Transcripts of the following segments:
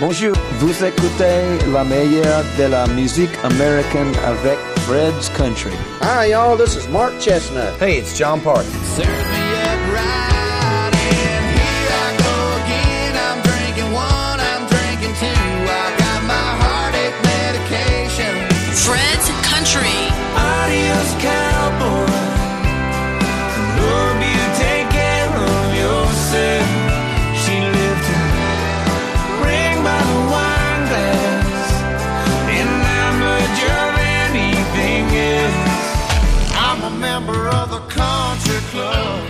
Bonjour, vous écoutez la meilleure de la musique américaine avec Fred's Country. Hi, y'all. This is Mark Chestnut. Hey, it's John Park. The country club.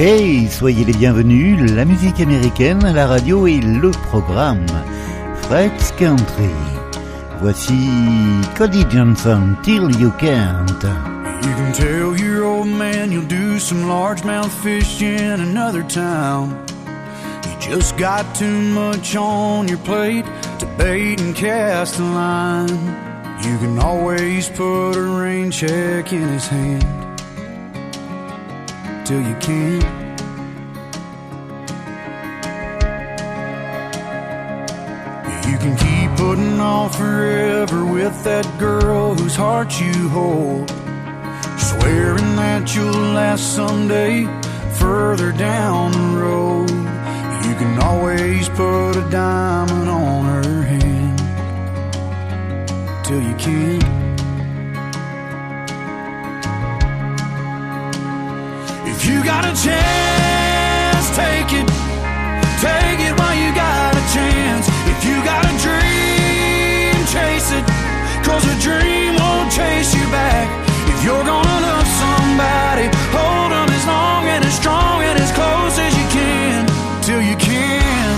Hey, soyez les bienvenus, la musique américaine, la radio et le programme Fred's Country. Voici Cody Johnson, Till You Can't. You can tell your old man you'll do some largemouth fish in another town. You just got too much on your plate to bait and cast a line. You can always put a rain check in his hand till you can't. You can keep putting off forever with that girl whose heart you hold. Swearing that you'll last someday further down the road. You can always put a diamond on her hand till you can't. Got a chance, take it. Take it while you got a chance. If you got a dream, chase it. Cause a dream won't chase you back. If you're gonna love somebody, hold them as long and as strong and as close as you can. Till you can.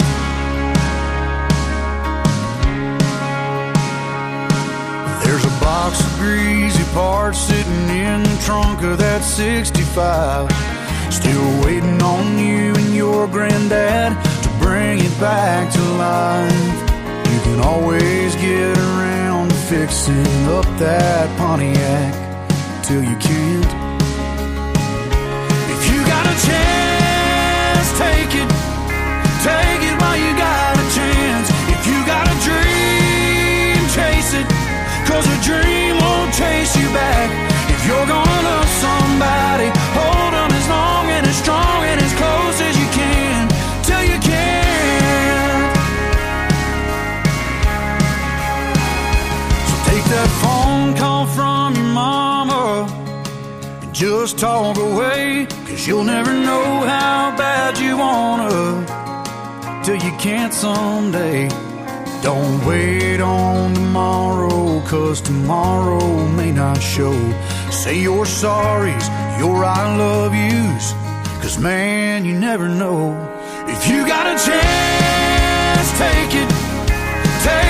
There's a box of greasy parts sitting in the trunk of that 65. Still waiting on you and your granddad to bring it back to life. You can always get around to fixing up that Pontiac till you can't. If you got a chance, take it. Take it while you got a chance. If you got a dream, chase it. Cause a dream won't chase you back. If you're gonna love somebody, hold them as long phone call from your mama and just talk away. Cause you'll never know how bad you wanna till you can't someday. Don't wait on tomorrow, cause tomorrow may not show. Say your sorries, your I love yous, cause man, you never know. If you got a chance, take it. Take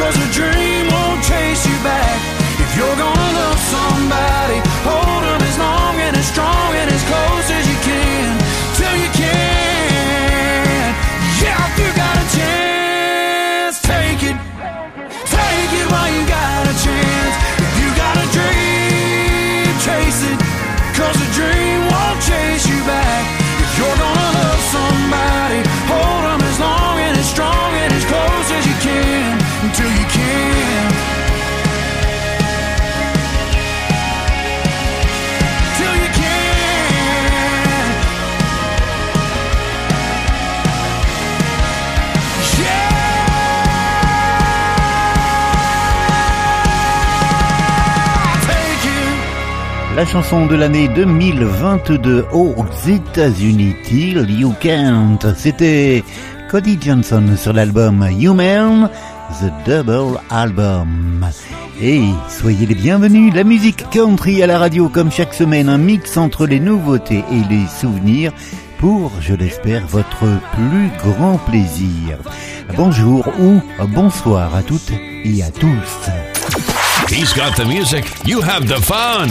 Cause a dream won't chase you back. If you're gonna love somebody, La chanson de l'année 2022 aux États-Unis, Till You Can't. C'était Cody Johnson sur l'album Human, The Double Album. Et soyez les bienvenus, la musique country à la radio comme chaque semaine, un mix entre les nouveautés et les souvenirs pour, je l'espère, votre plus grand plaisir. Bonjour ou bonsoir à toutes et à tous. He's got the music, you have the fun.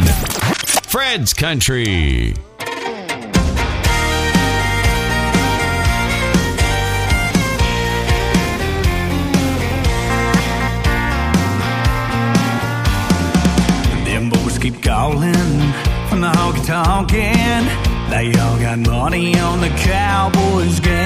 Fred's Country. Them boys keep calling from the honky tonkin'. They all got money on the Cowboys game.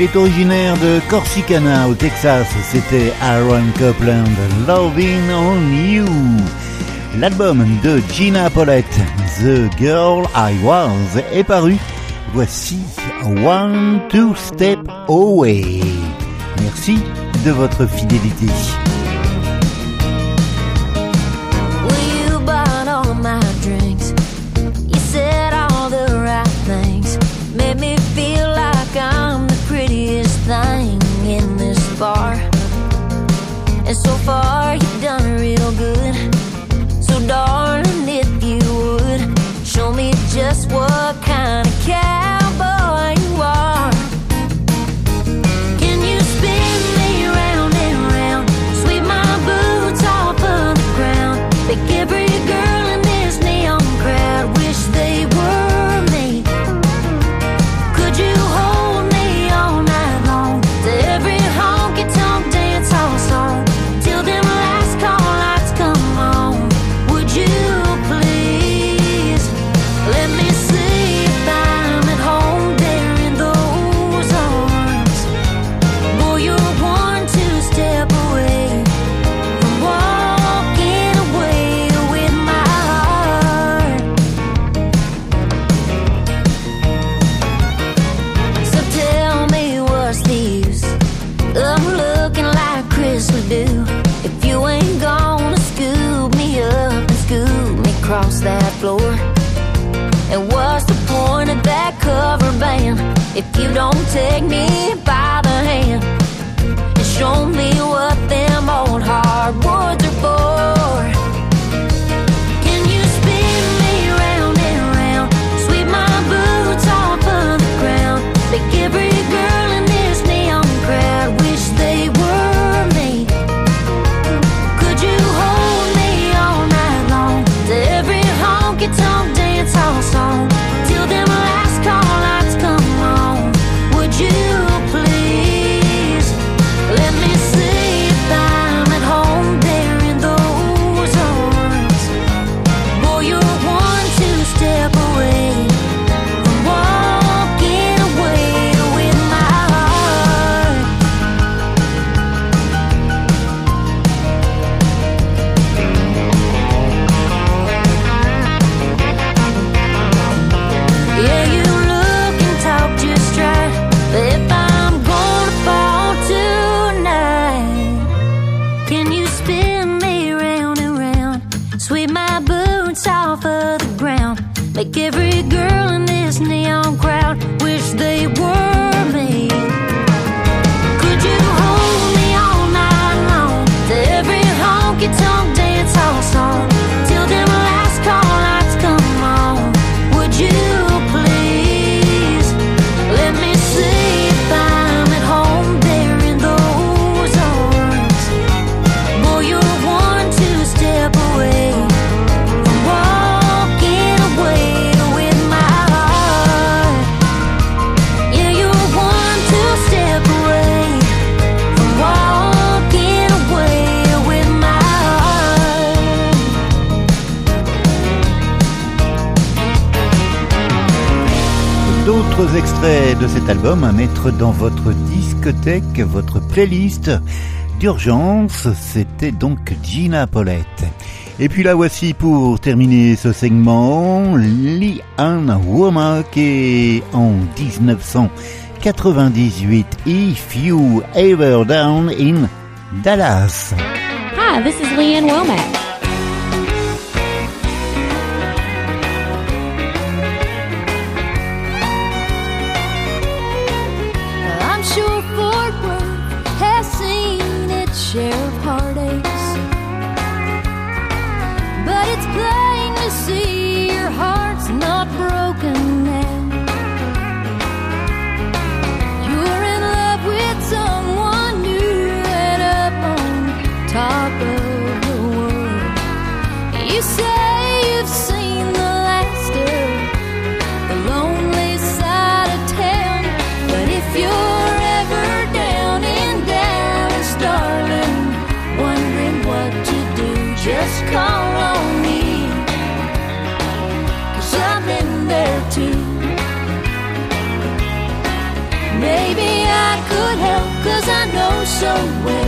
Il est originaire de Corsicana au Texas. C'était Aaron Copland, Loving on You. L'album de Gina Paulette, The Girl I Was, est paru. Voici One Two Step Away. Merci de votre fidélité. if you don't take me by the hand and show me what them old hard extraits de cet album à mettre dans votre discothèque, votre playlist d'urgence. C'était donc Gina Paulette. Et puis là voici pour terminer ce segment, Lee Ann Womack qui en 1998 If You Ever Down in Dallas. Hi, this is Lee Ann Womack. away.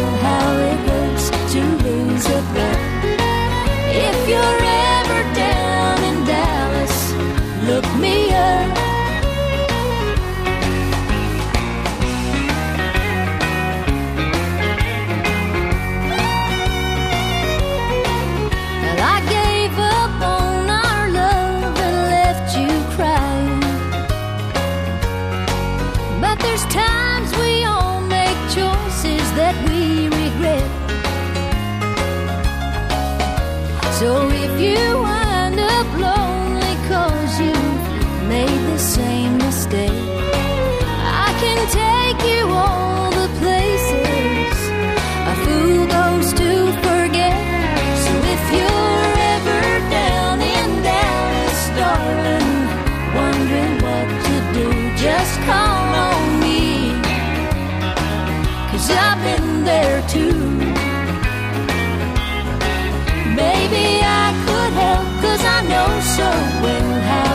know so well how.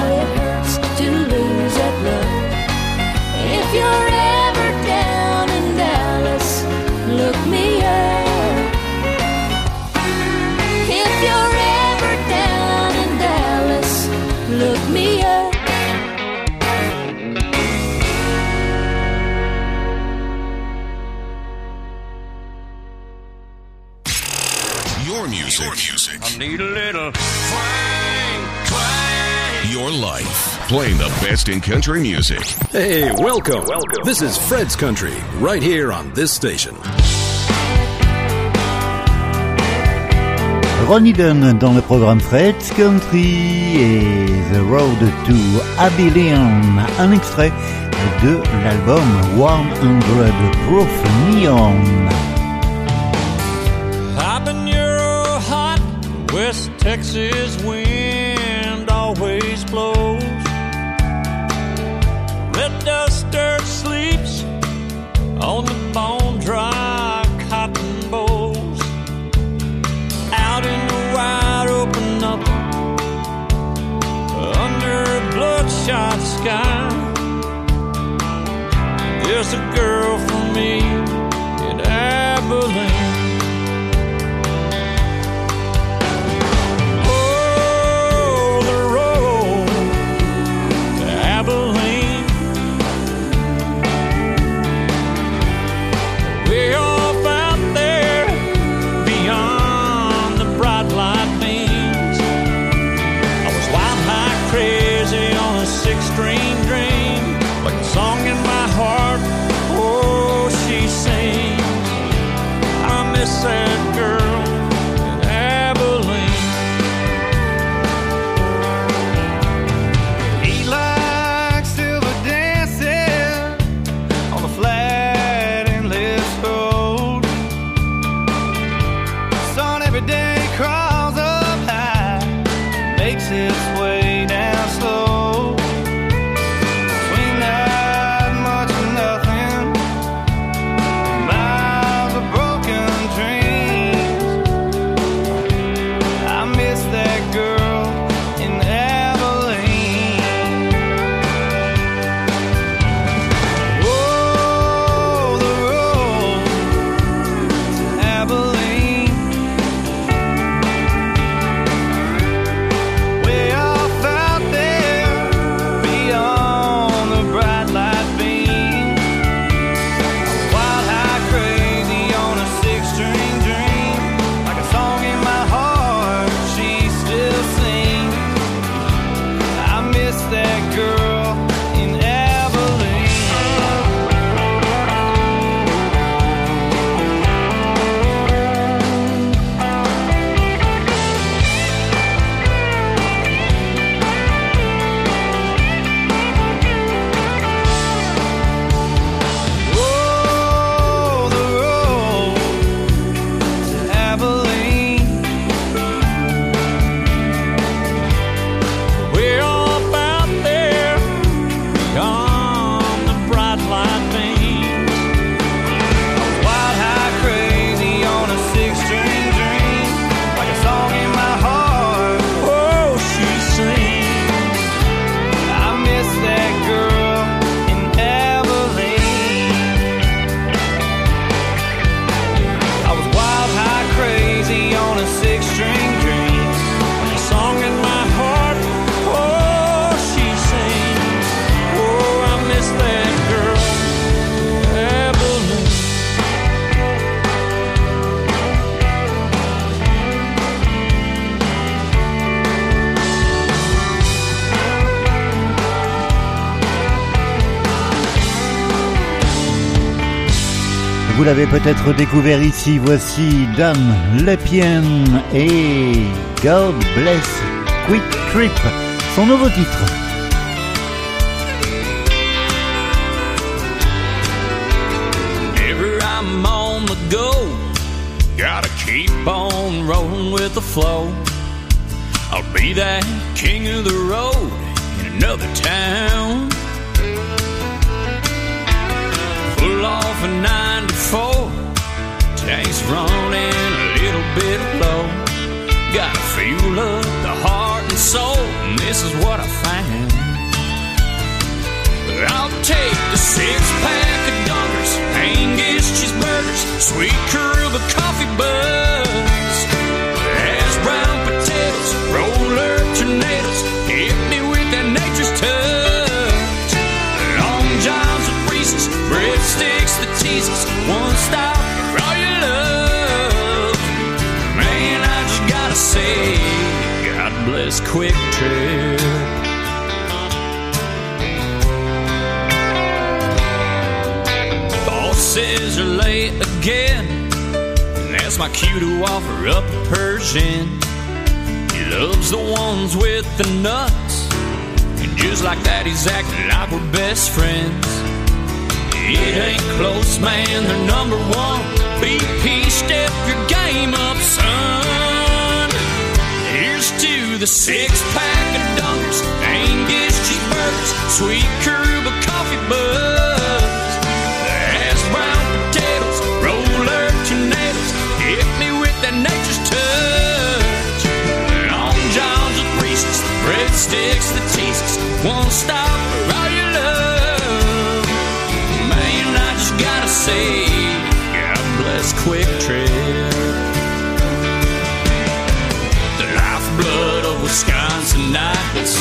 Playing the best in country music. Hey, welcome. welcome. This is Fred's Country, right here on this station. Ronnie Dunn dans le programme Fred's Country et The Road to Abilene, un extrait de l'album 100 Proof Neon. Hot Texas wind. was a girl for me. L'avez peut-être découvert ici, voici Don Lepien et God Bless Quick Trip, son nouveau titre. Ever I'm on go, gotta keep on rolling with the flow. I'll be that king of the road in another town. Full off a 94, tanks running a little bit low. Gotta fuel up the heart and soul, and this is what I found. I'll take the six pack of Dunkers, Angus cheeseburgers, sweet Karuba coffee buds, hash brown potatoes, roller tornadoes, Kwik Trip. Boss says you're late again, and that's my cue to offer up a Persian. He loves the ones with the nuts, and just like that, he's acting like we're best friends. It ain't close, man, they're number one. BP, step your game up, son. Here's to the six pack of Dunkers, Angus cheeseburgers, sweet Karuba coffee buds, hash brown potatoes, roller tornadoes. Hit me with that nature's touch. Long johns with Reese's, breadsticks that tease us. One stop for all your love. Man, I just gotta say, God bless Kwik Trip. Of Wisconsinites.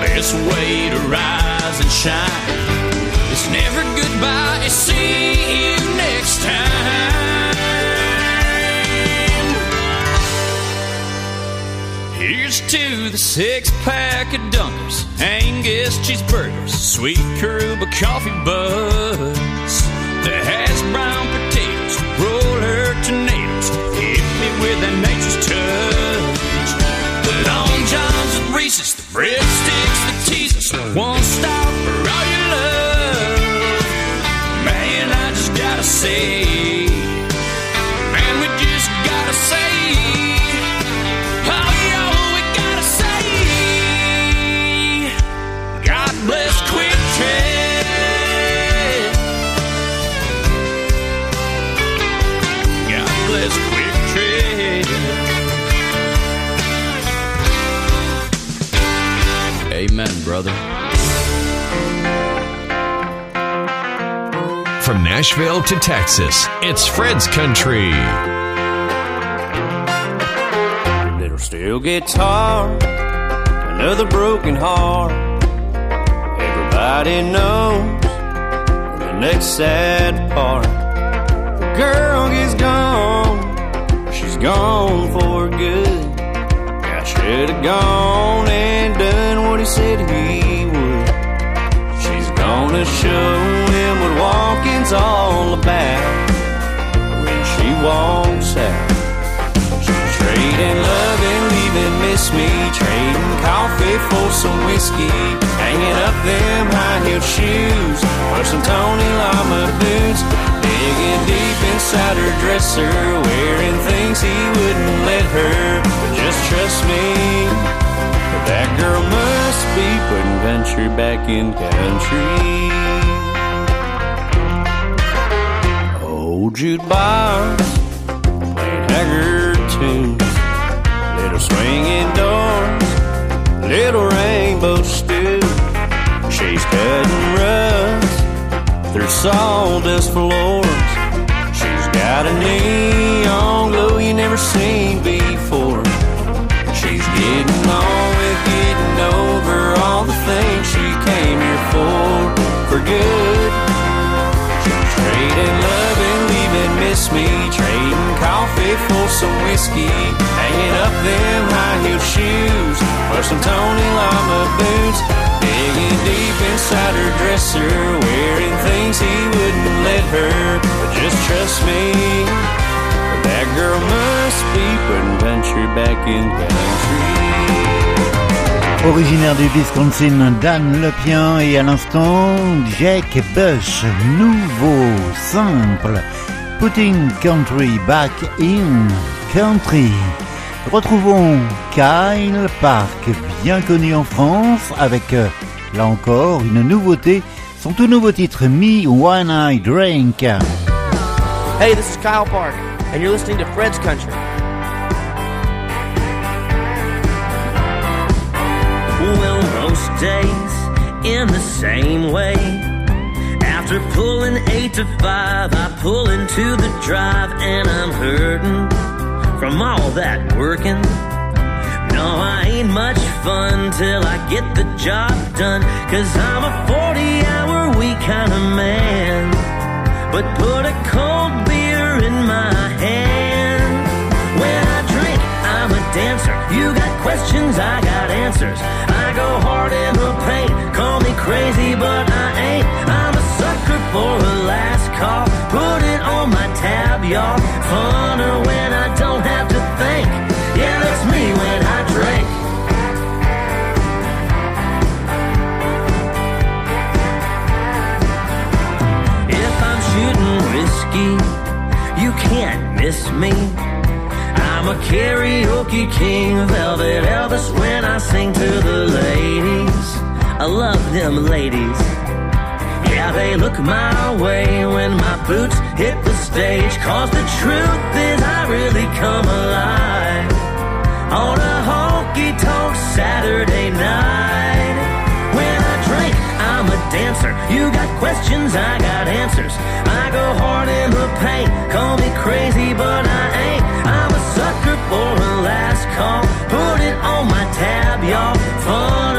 Best way to rise and shine. It's never goodbye, it's see you next time. Here's to the six pack of Dunkers, Angus cheeseburgers, sweet Karuba coffee buds, the hash brown potatoes, roller tornadoes. Hit me with that nature's touch. Breadsticks that tease us. One stop Nashville to Texas, it's Fred's Country. Little steel guitar, another broken heart. Everybody knows the next sad part. The girl is gone, she's gone for good. I should have gone and done what he said he would. She's gonna show walking's all about when she walks out. She's trading love and leaving miss me, trading coffee for some whiskey, hanging up them high heel shoes for some Tony Lama boots, digging deep inside her dresser, wearing things he wouldn't let her. But just trust me, that girl must be putting country back in country. Jukebox, playing Haggard tunes, little swinging doors, little rainbow stew. She's cutting rugs through sawdust floors. She's got a neon glow you never seen before. She's getting on with getting over all the things she came here for, for good. She's trading love miss me. Trading coffee for some whiskey. Hanging up them high heel shoes. Or some Tony Lama boots. Digging deep inside her dresser. Wearing things he wouldn't let her. But just trust me. That girl must be putting country back in country. Originaire du Wisconsin, Dan Lepien et à l'instant Jack Bush, nouveau simple Putting Country Back in Country. Retrouvons Kyle Park, bien connu en France, avec euh, là encore une nouveauté, son tout nouveau titre Me When I Drink. Hey, this is Kyle Park, and you're listening to Fred's Country. Well, most days in the same way. After pulling eight to five, I pull into the drive and I'm hurting from all that working. No, I ain't much fun till I get the job done. Cause I'm a 40 hour week kind of man. But put a cold beer in my hand. When I drink, I'm a dancer. You got questions, I got answers. I go hard in the paint. Call me crazy, but I ain't. I'm for a last call. Put it on my tab, y'all. Funner when I don't have to think. Yeah, that's me when I drink. If I'm shooting whiskey, you can't miss me. I'm a karaoke king, velvet Elvis when I sing to the ladies. I love them ladies. Yeah, they look my way when my boots hit the stage. Cause the truth is, I really come alive on a honky tonk Saturday night. When I drink, I'm a dancer. You got questions, I got answers. I go hard in the paint. Call me crazy, but I ain't. I'm a sucker for a last call. Put it on my tab, y'all. Funner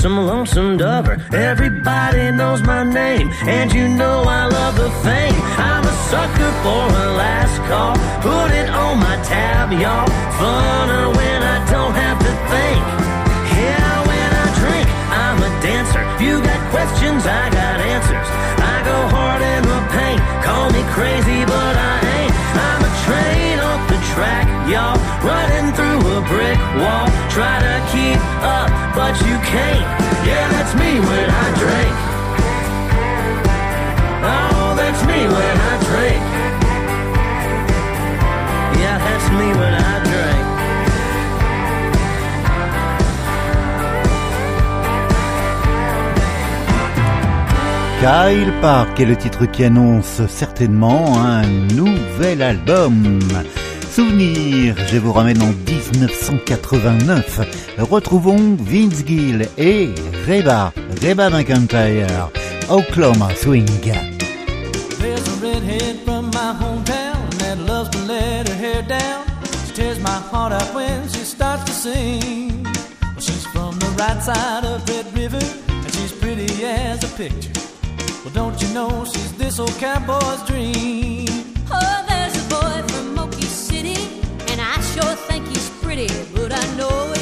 a quote, some lonesome dover. Everybody knows my name, and you know I love the fame. I'm a sucker for a last call. Put it on my tab, y'all. Funner when I don't have to think. Yeah, when I drink, I'm a dancer. You got questions, I got answers. I go hard in the paint. Call me crazy, but I ain't. I'm a train off the track, y'all. Running through a brick wall. Try to keep up, but you can't. Yeah, that's me when I drink. Oh, that's me when I drink. Yeah, that's me when I drink. Kyle Park est le titre qui annonce certainement un nouvel album. Souvenir, je vous ramène en 1989. Retrouvons Vince Gill et Reba, Reba McIntyre, Oklahoma Swing. There's a redhead from my hometown that loves to let her hair down. She tears my heart out when she starts to sing. Well, she's from the right side of Red River, and she's pretty as a picture. Well, don't you know she's this old cowboy's dream? Sure think he's pretty, but I know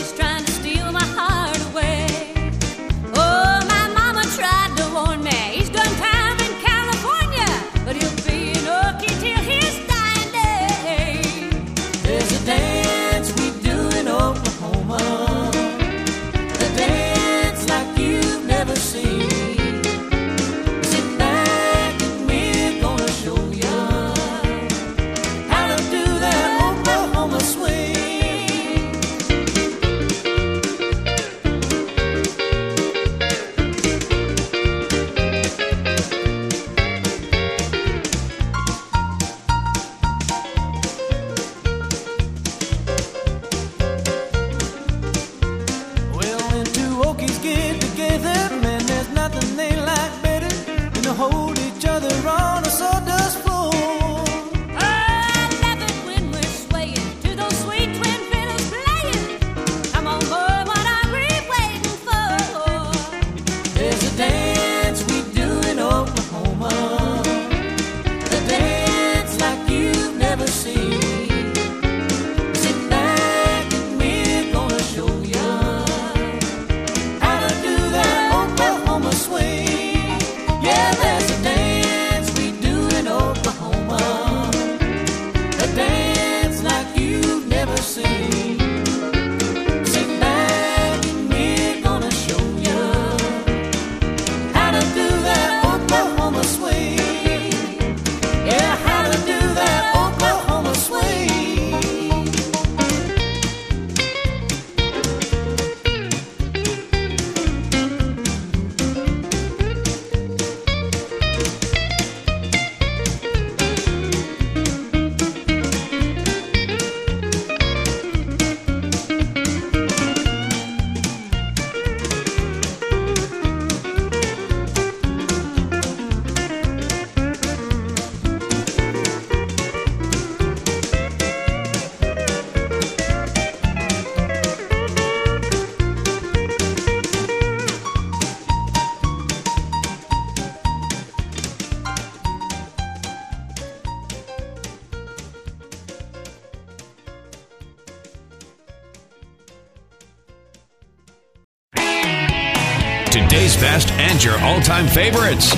and your all time favorites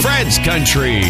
Fred's Country.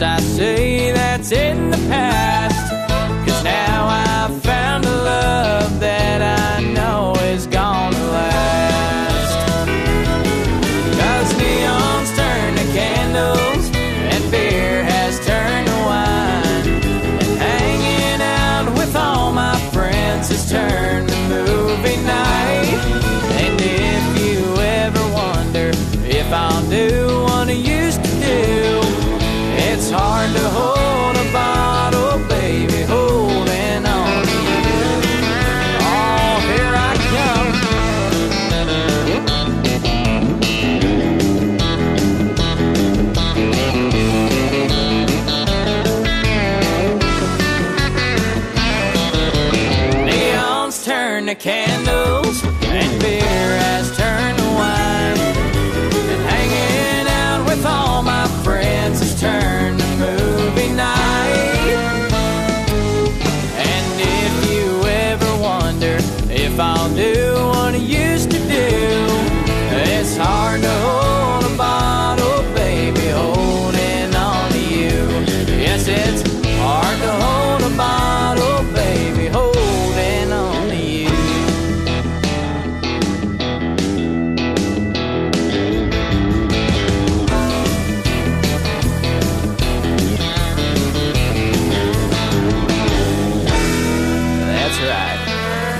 I say that's in the past.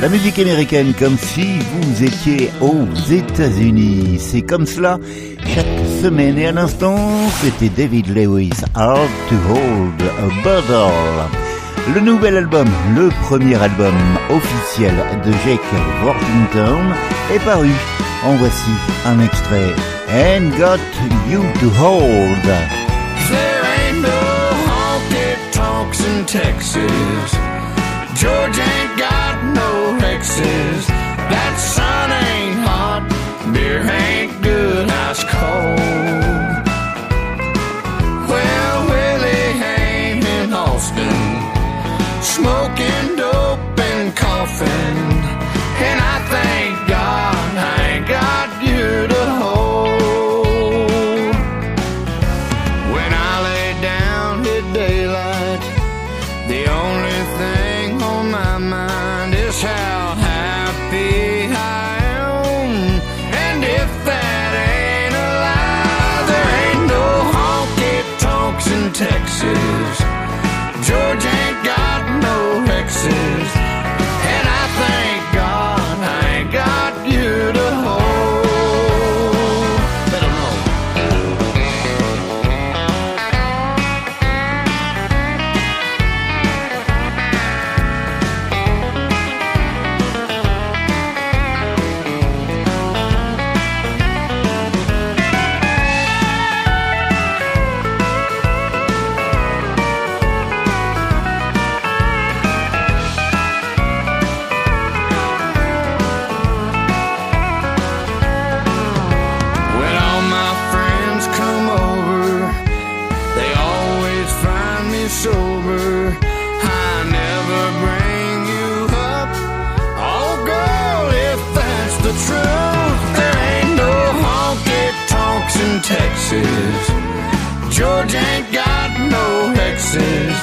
La musique américaine comme si vous étiez aux États-Unis. C'est comme cela chaque semaine. Et à l'instant, c'était David Lewis, Hard to Hold a Bottle. Le nouvel album, le premier album officiel de Jake Worthington, est paru. En voici un extrait. And got you to hold. There ain't no in Texas. George ain't got no mixes. That sun ain't hot, beer ain't good, ice cold. Georgia ain't got no hexes.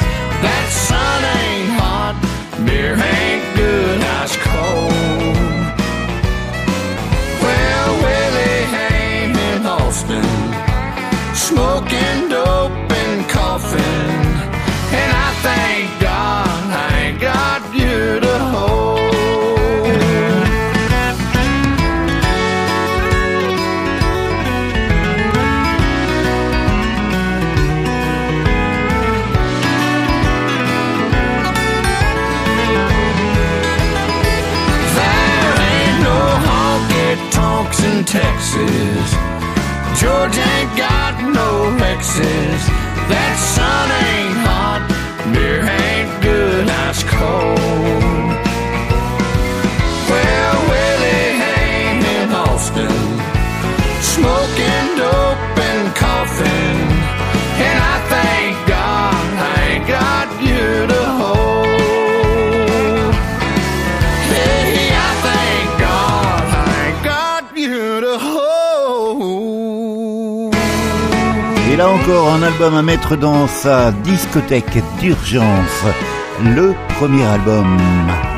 That sun ain't hot, beer ain't good, ice cold. Well, Willie ain't in Austin, smoking Georgia ain't got no hexes. Encore, un album à mettre dans sa discothèque d'urgence. Le premier album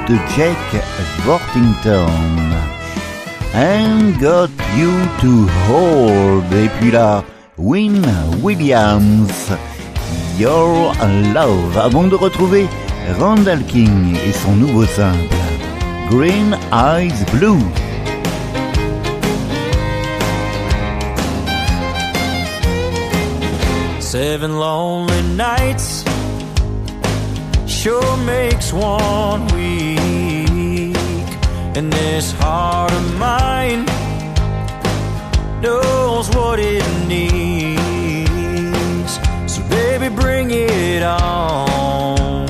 de Jack Worthington. And Got You to Hold. Et puis là, Win Williams. Your Love. Avant de retrouver Randall King et son nouveau simple. Green Eyes Blue. Seven lonely nights sure makes one weak. And this heart of mine knows what it needs. So, baby, bring it on.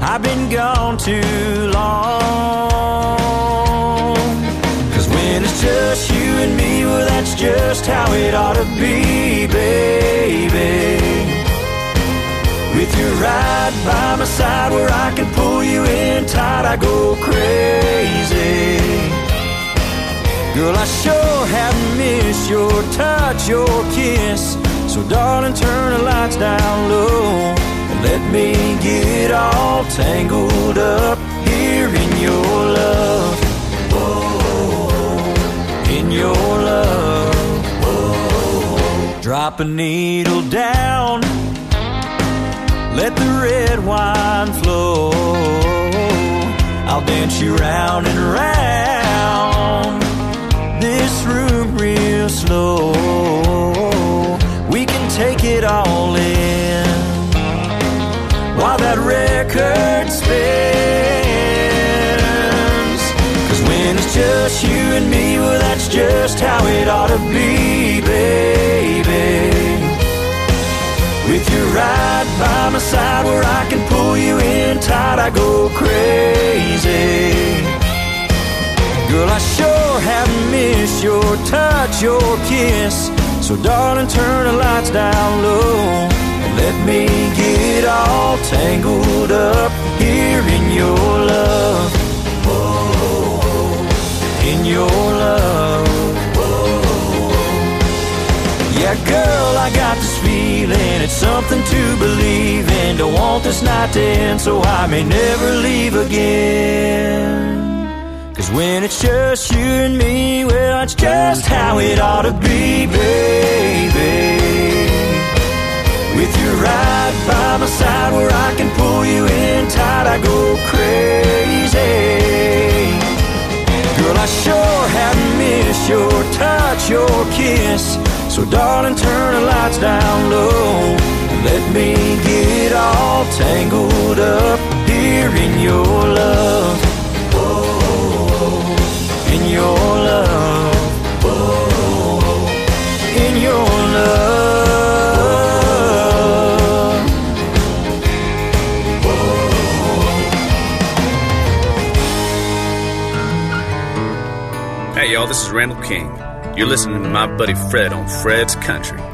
I've been gone too long. Just how it ought to be, baby. With you right by my side where I can pull you in tight, I go crazy. Girl, I sure have missed your touch, your kiss. So, darling, turn the lights down low and let me get all tangled up here in your love. Whoa, in your love. Drop a needle down, let the red wine flow. I'll dance you round and round this room real slow. We can take it all in while that record spins. Just you and me, well, that's just how it ought to be, baby. With you right by my side where I can pull you in tight, I go crazy. Girl, I sure have missed your touch, your kiss. So, darling, turn the lights down low and let me get all tangled up here in your love. In your love. Yeah, girl, I got this feeling. It's something to believe in. Don't want this night to end, so I may never leave again. Cause when it's just you and me, well, it's just how it ought to be, baby. With you right by my side where I can pull you in tight, I go crazy. Girl, I sure have missed your touch, your kiss. So, darling, turn the lights down low. Let me get all tangled up here in your love. Whoa, in your love. Whoa, in your love. Y'all, this is Randall King. You're listening to my buddy Fred on Fred's Country.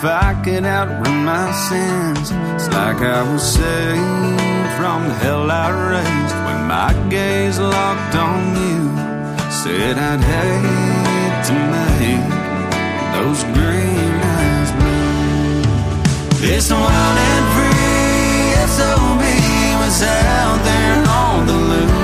If I could outrun my sins. It's like I was saved from the hell I raised when my gaze locked on you. Said I'd hate to make those green eyes blue. This wild and free SOB was out there on the loose,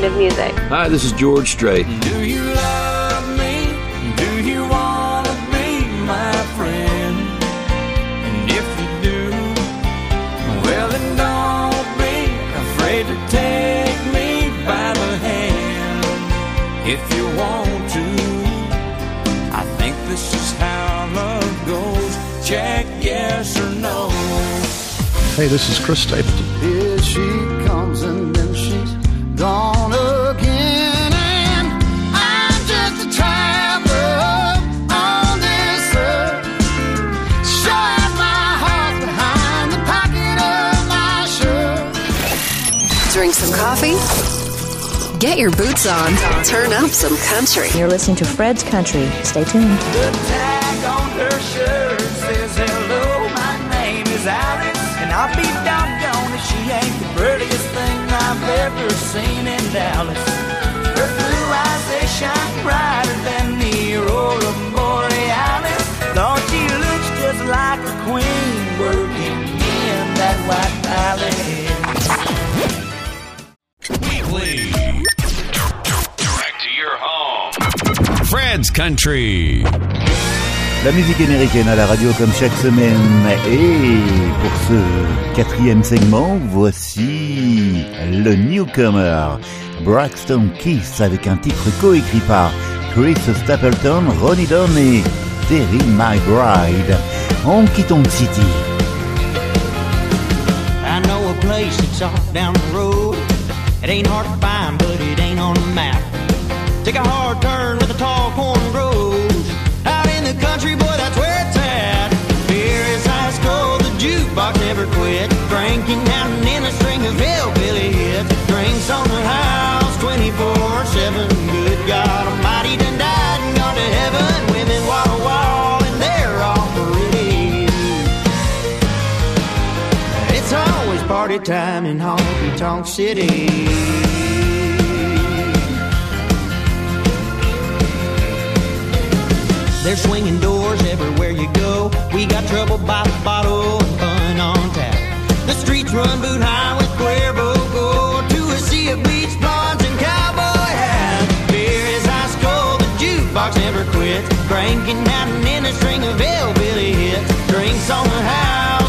kind of music. Hi, this is George Strait. Do you love me? Do you want to be my friend? And if you do, well, then don't be afraid to take me by the hand. If you want to, I think this is how love goes. Check yes or no. Hey, this is Chris Stapleton. Some coffee. Get your boots on. Turn up some country. You're listening to Fred's Country. Stay tuned. The tag on her shirt says, Hello, my name is Alice. And I'll be doggone if she ain't the prettiest thing I've ever seen in Dallas. Country. La musique américaine à la radio comme chaque semaine. Et pour ce quatrième segment, voici le newcomer Braxton Keith avec un titre coécrit par Chris Stapleton, Ronnie Dunn et Terry McBride. On quitte City. I know a place that's off down the road. It ain't hard to find, but it ain't on the map. Take a hard turn where the tall corn grows. Out in the country, boy, that's where it's at. Beer is high school, the jukebox never quit. Drinking down in a string of hillbilly hits. Drinks on the house 24-7. Good God and gone to heaven. Women wall to wall and they're all pretty. It's always party time in Honky Tonk City. They're swinging doors everywhere you go. We got trouble by the bottle and fun on tap. The streets run boot high with Cuervo gold to a sea of beach blondes and cowboy hats. Beer is ice cold, the jukebox never quits. Cranking out an in string of hillbilly hits. Drinks on the house.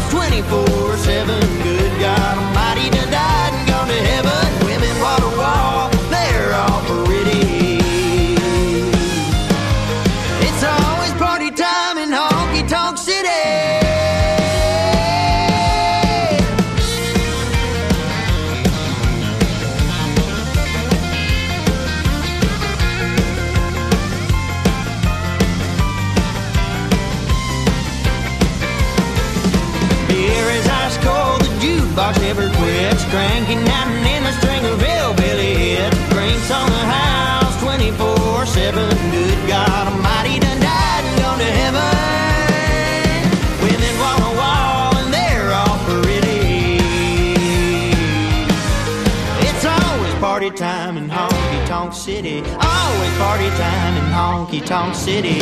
city.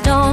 don't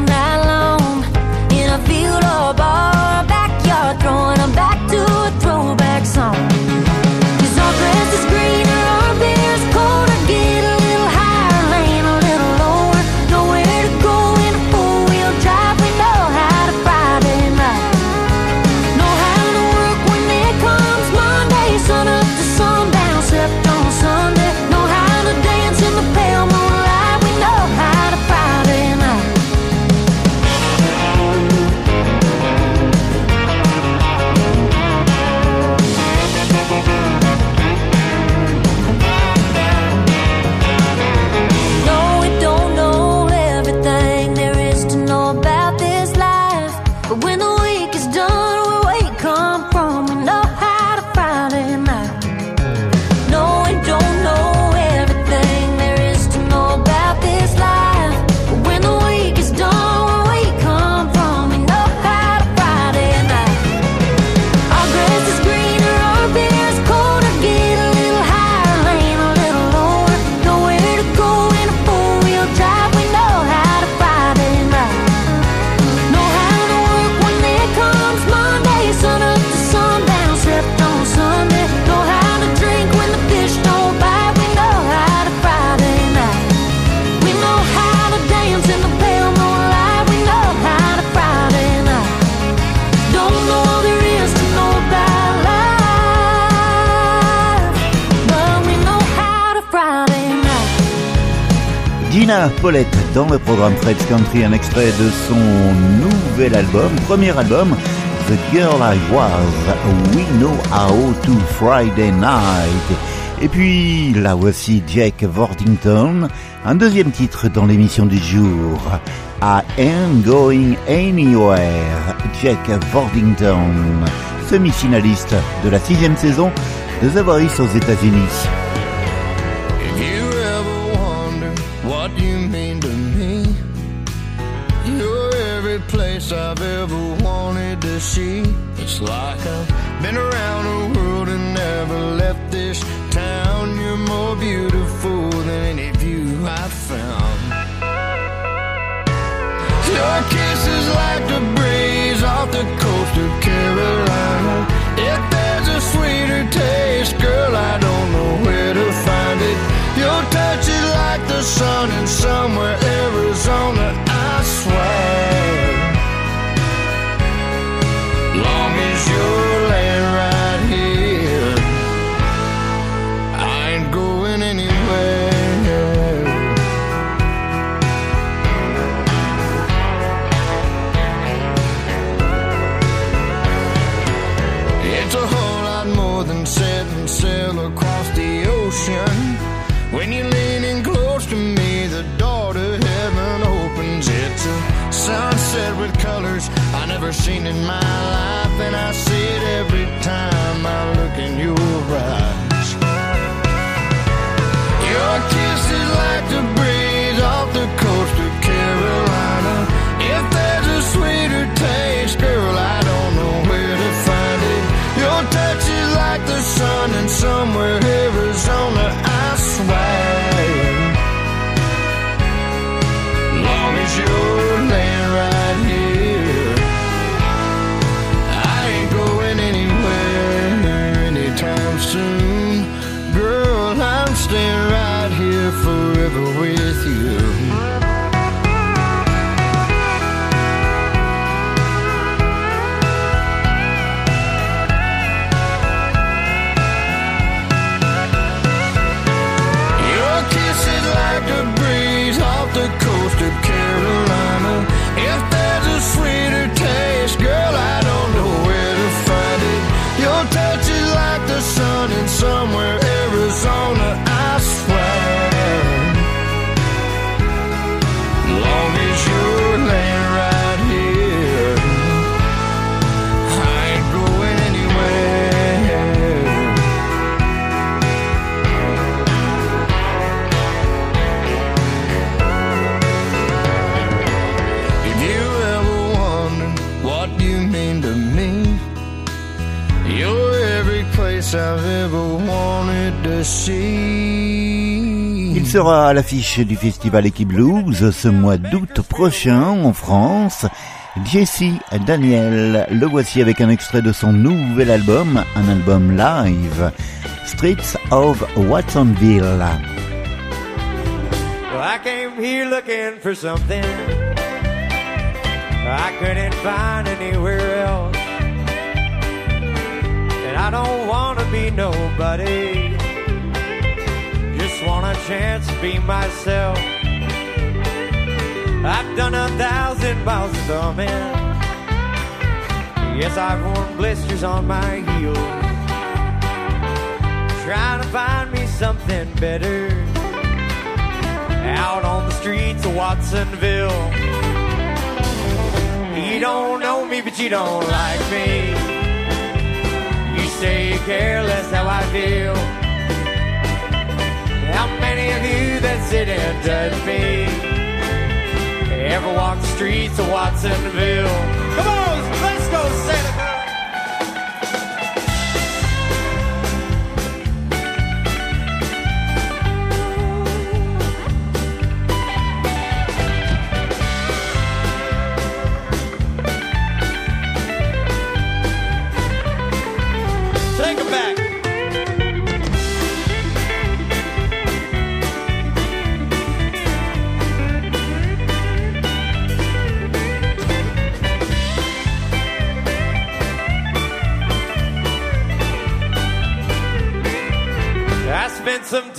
Gina Paulette dans le programme Fred's Country, un extrait de son nouvel album, premier album, The Girl I Was, We Know How to Friday Night. Et puis, là voici Jack Vordington, un deuxième titre dans l'émission du jour, I Ain't Going Anywhere, Jack Vordington, semi-finaliste de la sixième saison de The Voice aux États-Unis. I've ever wanted to see. It's like I've been around the world and never left this town. You're more beautiful than any view I've found. Your kiss is like the breeze off the coast of Carolina. If there's a sweeter taste, girl, I don't know where to find it. Your touch is like the sun in somewhere Arizona, I swear. As sunset with colors I never seen in my life, and I see it every time I look in your eyes. Your kiss is like the breeze sera à l'affiche du festival Equiblues ce mois d'août prochain en France. Jesse Daniel, le voici avec un extrait de son nouvel album, un album live, Streets of Watsonville. Well, I came here looking for something I couldn't find anywhere else. And I don't want to be nobody, want a chance to be myself. I've done a thousand miles of thumbing. Yes, I've worn blisters on my heels. Trying to find me something better out on the streets of Watsonville. You don't know me, but you don't like me. You say you care less how I feel. How many of you that sit and judge me ever walk the streets of Watsonville? Come on, let's go, Santa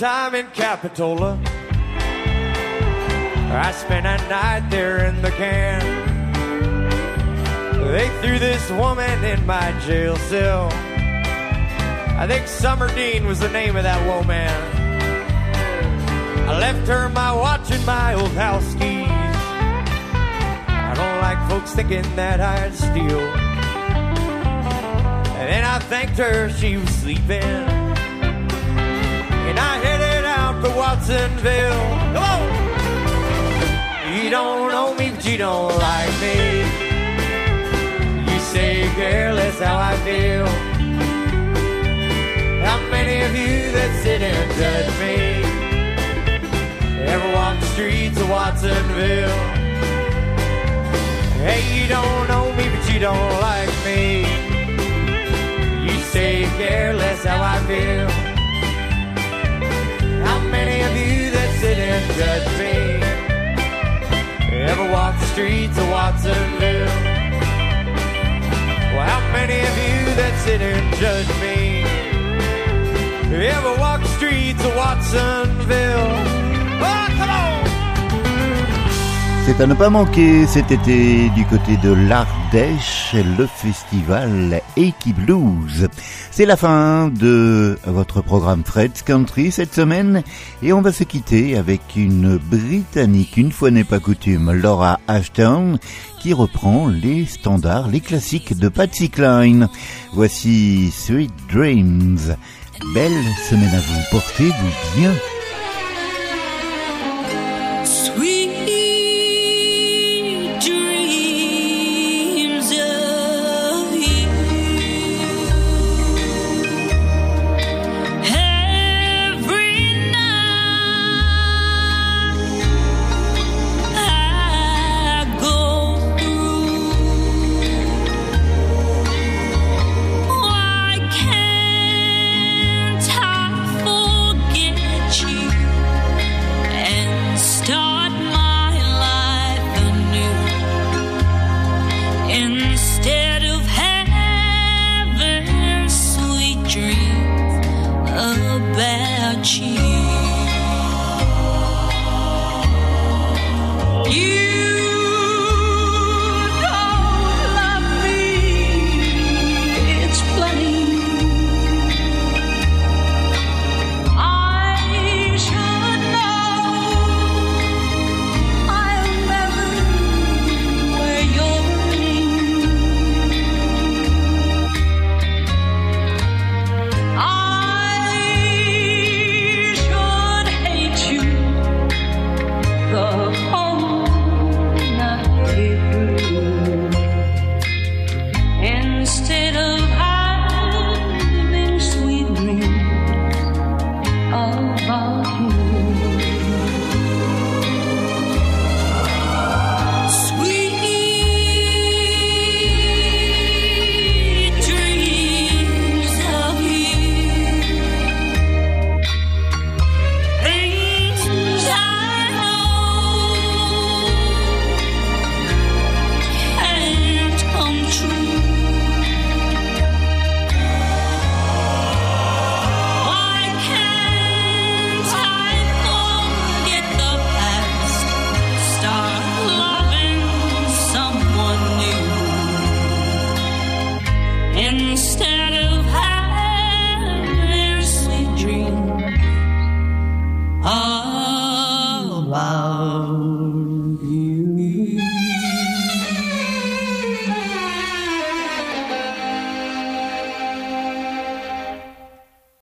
time in Capitola. I spent a night there in the can. They threw this woman in my jail cell. I think Summer Dean was the name of that woman. I left her my watch and my old house keys. I don't like folks thinking that I'd steal. And then I thanked her she was sleeping. And I the Watsonville. Come on! You don't know me, but you don't like me. You say, girl, that's how I feel. How many of you that sit and judge me ever walk the streets of Watsonville? Hey, you don't know me, but you don't like me. You say, girl, that's how I feel. Sit and judge me ever walk the streets of Watsonville? Well, how many of you that sit and judge me ever walk the streets of Watsonville? Oh, come on! C'est à ne pas manquer cet été du côté de l'Ardèche, le festival Eki Blues. C'est la fin de votre programme Fred's Country cette semaine et on va se quitter avec une Britannique, une fois n'est pas coutume, Laura Ashton, qui reprend les standards, les classiques de Patsy Cline. Voici Sweet Dreams. Belle semaine à vous, portez-vous bien. Instead of having sweet dreams about you.